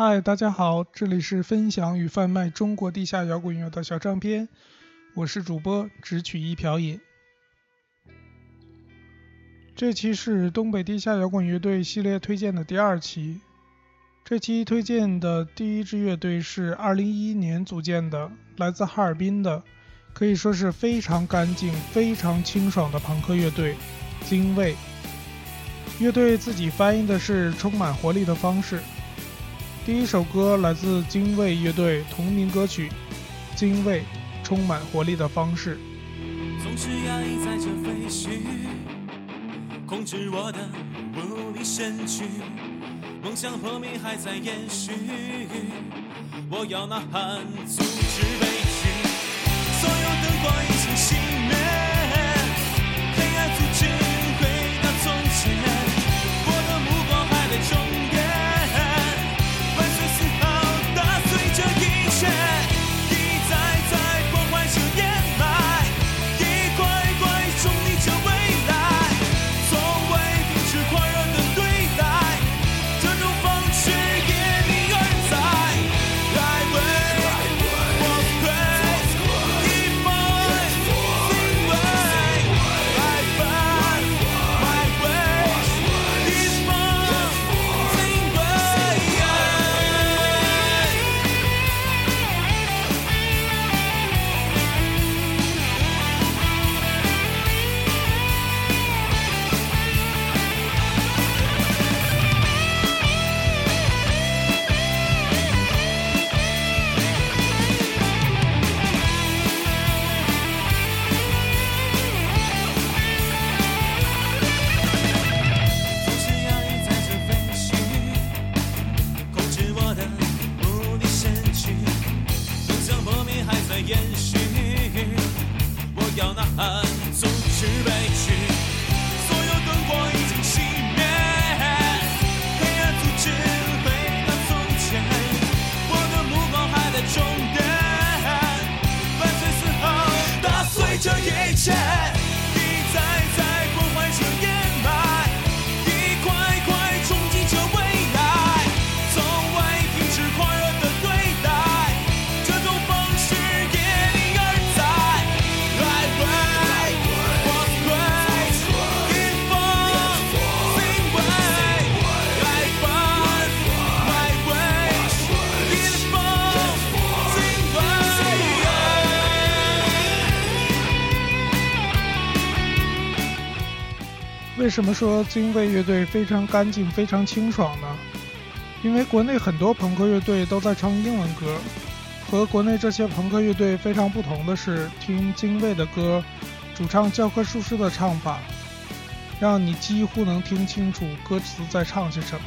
嗨，大家好，这里是分享与贩卖中国地下摇滚乐的小唱片，我是主播只取一瓢饮。这期是东北地下摇滚乐队系列推荐的第二期。这期推荐的第一支乐队是2011年组建的，来自哈尔滨的，可以说是非常干净、非常清爽的朋克乐队——精卫。乐队自己翻译的是“充满活力的方式”。第一首歌来自精卫乐队同名歌曲《精卫充满活力的方式》。总是压抑在这废墟，控制我的无力身躯，梦想破灭还在延续，我要呐喊阻止悲剧，所有灯光已经熄灭，为什么说精卫乐队非常干净、非常清爽呢？因为国内很多朋克乐队都在唱英文歌，和国内这些朋克乐队非常不同的是，听精卫的歌，主唱教科书式的唱法，让你几乎能听清楚歌词在唱些什么，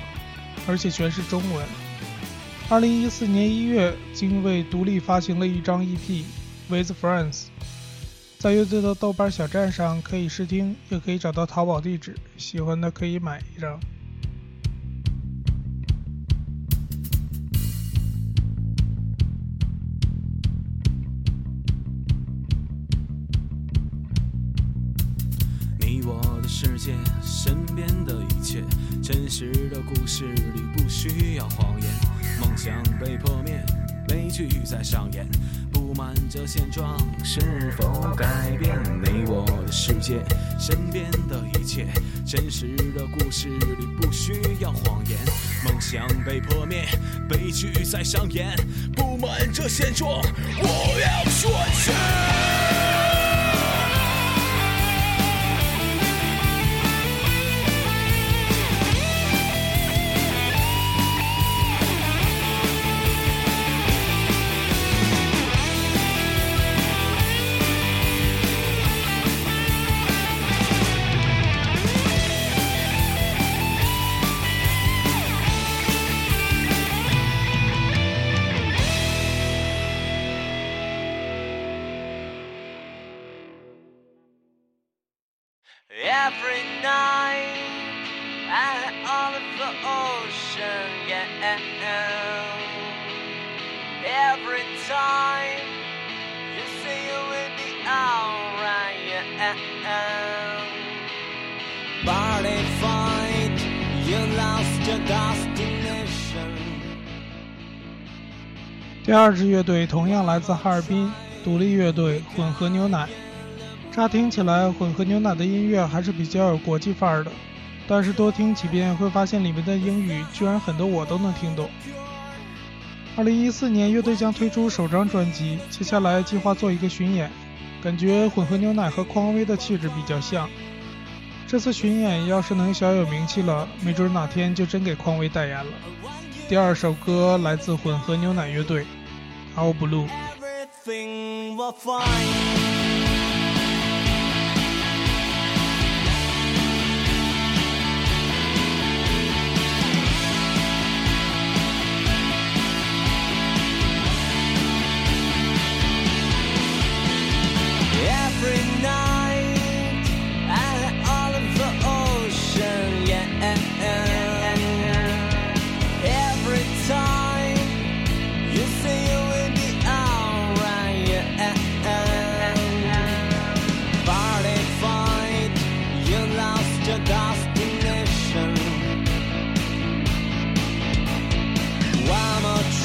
而且全是中文。二零一四年一月，精卫独立发行了一张 EP《With Friends》。在乐队的豆瓣小站上可以试听，也可以找到淘宝地址，喜欢的可以买一张。你我的世界，身边的一切，真实的故事里不需要谎言。梦想被破灭，悲剧在上演。不满这现状，是否改变你我的世界？身边的一切，真实的故事里不需要谎言。梦想被破灭，悲剧在上演。不满这现状，我要说去。Every time you say it will be alright, yeah. Body fight, you lost your destination. 第二支乐队同样来自哈尔滨，独立乐队混合牛奶。乍听起来，混合牛奶的音乐还是比较有国际范儿的，但是多听几遍会发现里面的英语居然很多我都能听懂。二零一四年，乐队将推出首张专辑，接下来计划做一个巡演，感觉混合牛奶和匡威的气质比较像。这次巡演要是能小有名气了，没准哪天就真给匡威代言了。第二首歌来自混合牛奶乐队，《All Blue》。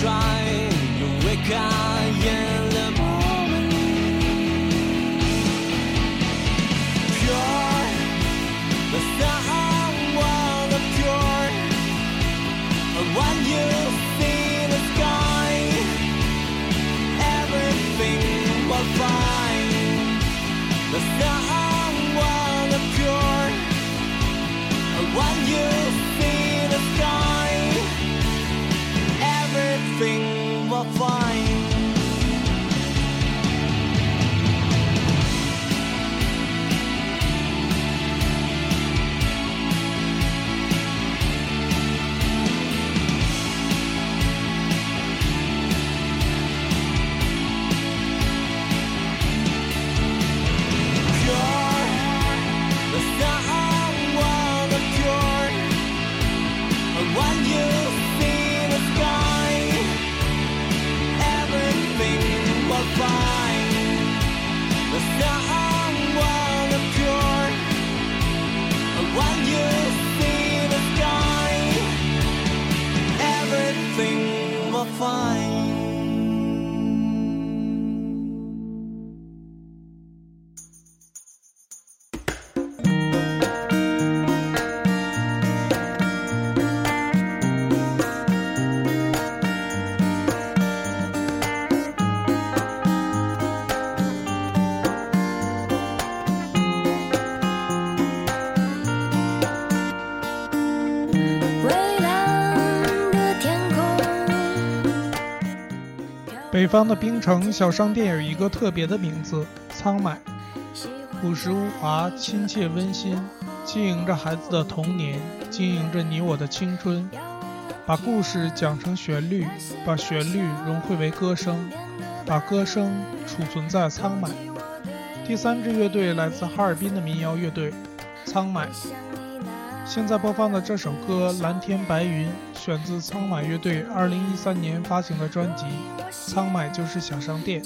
You wake up. 北方的冰城小商店有一个特别的名字——仓买，朴实无华，亲切温馨，经营着孩子的童年，经营着你我的青春，把故事讲成旋律，把旋律融汇为歌声，把歌声储存在仓买。第三支乐队来自哈尔滨的民谣乐队仓买。现在播放的这首歌《蓝天白云》选自仓买乐队2013年发行的专辑《仓买就是小商店》。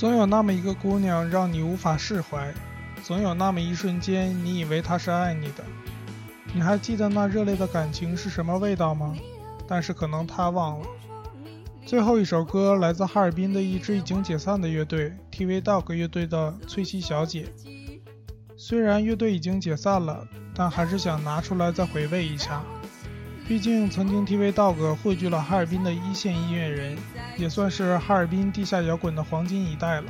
总有那么一个姑娘让你无法释怀，总有那么一瞬间你以为她是爱你的。你还记得那热烈的感情是什么味道吗？但是可能她忘了。最后一首歌来自哈尔滨的一支已经解散的乐队 TV Dog 乐队的《翠西小姐》。虽然乐队已经解散了，但还是想拿出来再回味一下。毕竟曾经 TV Dog 汇聚了哈尔滨的一线音乐人，也算是哈尔滨地下摇滚的黄金一代了。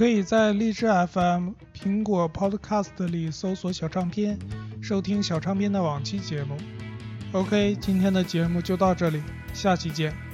可以在荔枝 FM、苹果 Podcast 里搜索“小唱片”，收听小唱片的往期节目。OK，今天的节目就到这里，下期见。